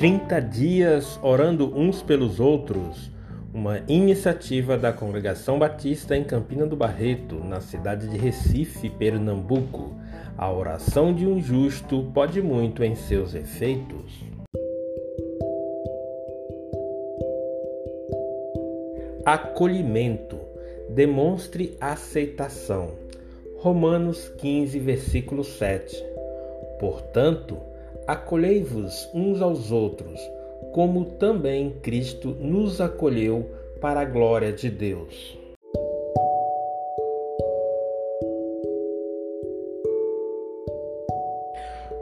30 dias orando uns pelos outros, uma iniciativa da Congregação Batista em Campina do Barreto, na cidade de Recife, Pernambuco. A oração de um justo pode muito em seus efeitos. Acolhimento. Demonstre aceitação. Romanos 15, versículo 7. Portanto, acolhei-vos uns aos outros, como também Cristo nos acolheu para a glória de Deus.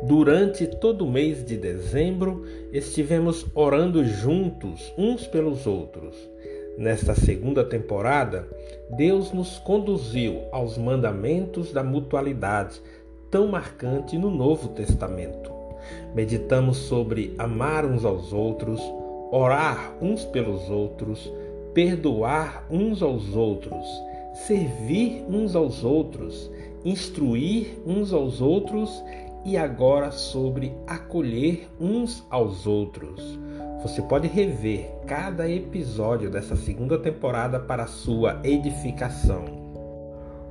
Durante todo o mês de dezembro, estivemos orando juntos uns pelos outros. Nesta segunda temporada, Deus nos conduziu aos mandamentos da mutualidade, tão marcante no Novo Testamento. Meditamos sobre amar uns aos outros, orar uns pelos outros, perdoar uns aos outros, servir uns aos outros, instruir uns aos outros e agora sobre acolher uns aos outros. Você pode rever cada episódio dessa segunda temporada para sua edificação.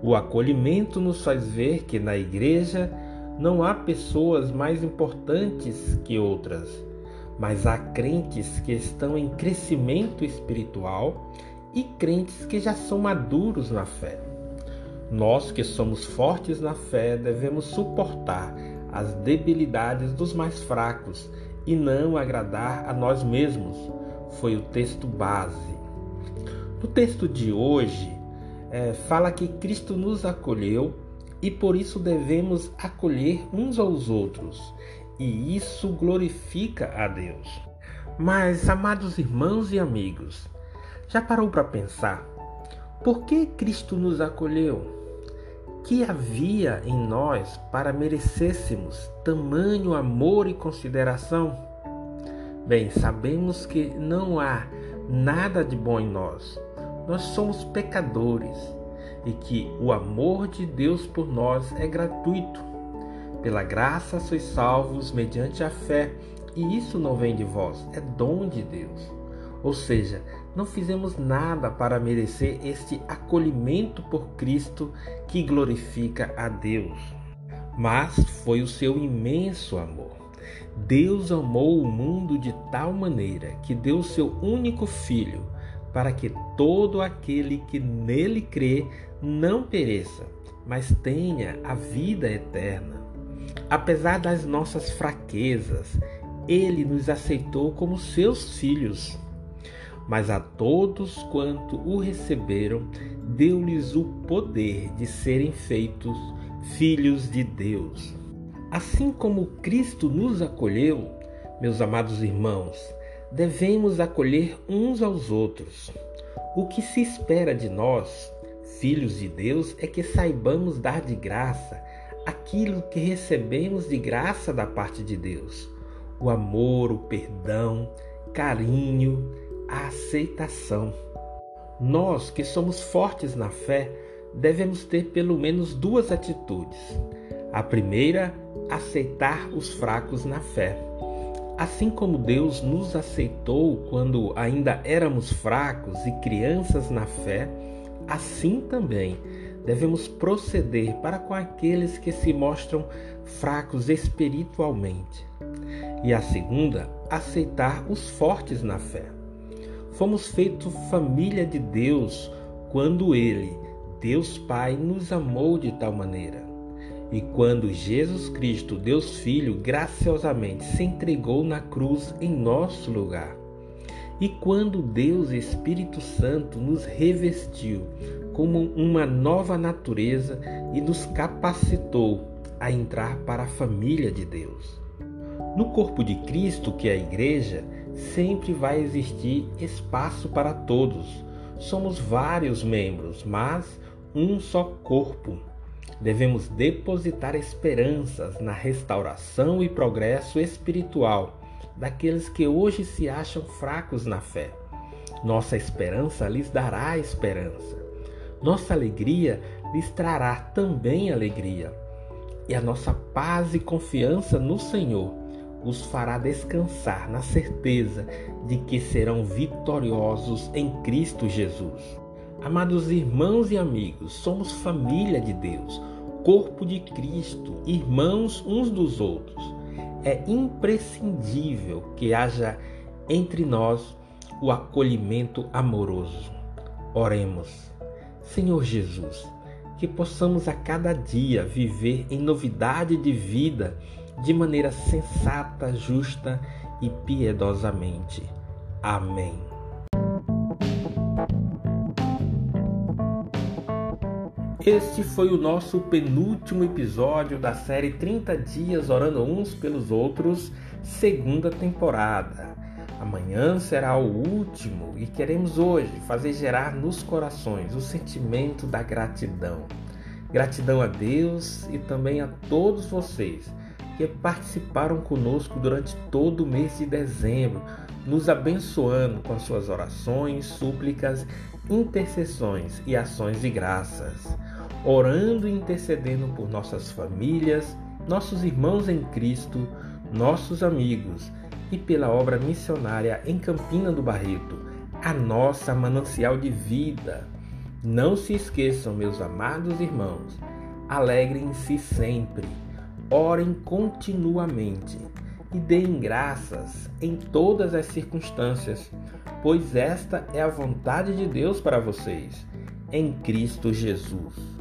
O acolhimento nos faz ver que na igreja não há pessoas mais importantes que outras, mas há crentes que estão em crescimento espiritual e crentes que já são maduros na fé. Nós que somos fortes na fé devemos suportar as debilidades dos mais fracos e não agradar a nós mesmos. Foi o texto base. No texto de hoje, é, fala que Cristo nos acolheu e por isso devemos acolher uns aos outros, e isso glorifica a Deus. Mas, amados irmãos e amigos, já parou para pensar por que Cristo nos acolheu? Que havia em nós para merecêssemos tamanho amor e consideração? Bem, sabemos que não há nada de bom em nós. Nós somos pecadores e que o amor de Deus por nós é gratuito. Pela graça sois salvos mediante a fé, e isso não vem de vós, é dom de Deus. Ou seja, não fizemos nada para merecer este acolhimento por Cristo que glorifica a Deus. Mas foi o seu imenso amor. Deus amou o mundo de tal maneira que deu seu único filho para que todo aquele que nele crê não pereça, mas tenha a vida eterna. Apesar das nossas fraquezas, ele nos aceitou como seus filhos. Mas a todos quanto o receberam, deu-lhes o poder de serem feitos filhos de Deus. Assim como Cristo nos acolheu, meus amados irmãos, devemos acolher uns aos outros. O que se espera de nós, filhos de Deus, é que saibamos dar de graça aquilo que recebemos de graça da parte de Deus: o amor, o perdão, carinho, a aceitação. Nós que somos fortes na fé, devemos ter pelo menos duas atitudes. A primeira, aceitar os fracos na fé. Assim como Deus nos aceitou quando ainda éramos fracos e crianças na fé, assim também devemos proceder para com aqueles que se mostram fracos espiritualmente. E a segunda, aceitar os fortes na fé. Fomos feitos família de Deus quando Ele, Deus Pai, nos amou de tal maneira. E quando Jesus Cristo, Deus Filho, graciosamente se entregou na cruz em nosso lugar. E quando Deus Espírito Santo nos revestiu como uma nova natureza e nos capacitou a entrar para a família de Deus. No corpo de Cristo, que é a igreja, sempre vai existir espaço para todos. Somos vários membros, mas um só corpo devemos depositar esperanças na restauração e progresso espiritual daqueles que hoje se acham fracos na fé. Nossa esperança lhes dará esperança. Nossa alegria lhes trará também alegria. E a nossa paz e confiança no Senhor os fará descansar na certeza de que serão vitoriosos em Cristo Jesus. Amados irmãos e amigos, somos família de Deus, corpo de Cristo, irmãos uns dos outros. É imprescindível que haja entre nós o acolhimento amoroso. Oremos. Senhor Jesus, que possamos a cada dia viver em novidade de vida de maneira sensata, justa e piedosamente. Amém. Este foi o nosso penúltimo episódio da série 30 Dias Orando Uns pelos Outros, segunda temporada. Amanhã será o último e queremos hoje fazer gerar nos corações o sentimento da gratidão. Gratidão a Deus e também a todos vocês que participaram conosco durante todo o mês de dezembro, nos abençoando com as suas orações, súplicas, intercessões e ações de graças, orando e intercedendo por nossas famílias, nossos irmãos em Cristo, nossos amigos e pela obra missionária em Campina do Barreto, a nossa manancial de vida. Não se esqueçam, meus amados irmãos, alegrem-se sempre, orem continuamente e deem graças em todas as circunstâncias, pois esta é a vontade de Deus para vocês, em Cristo Jesus.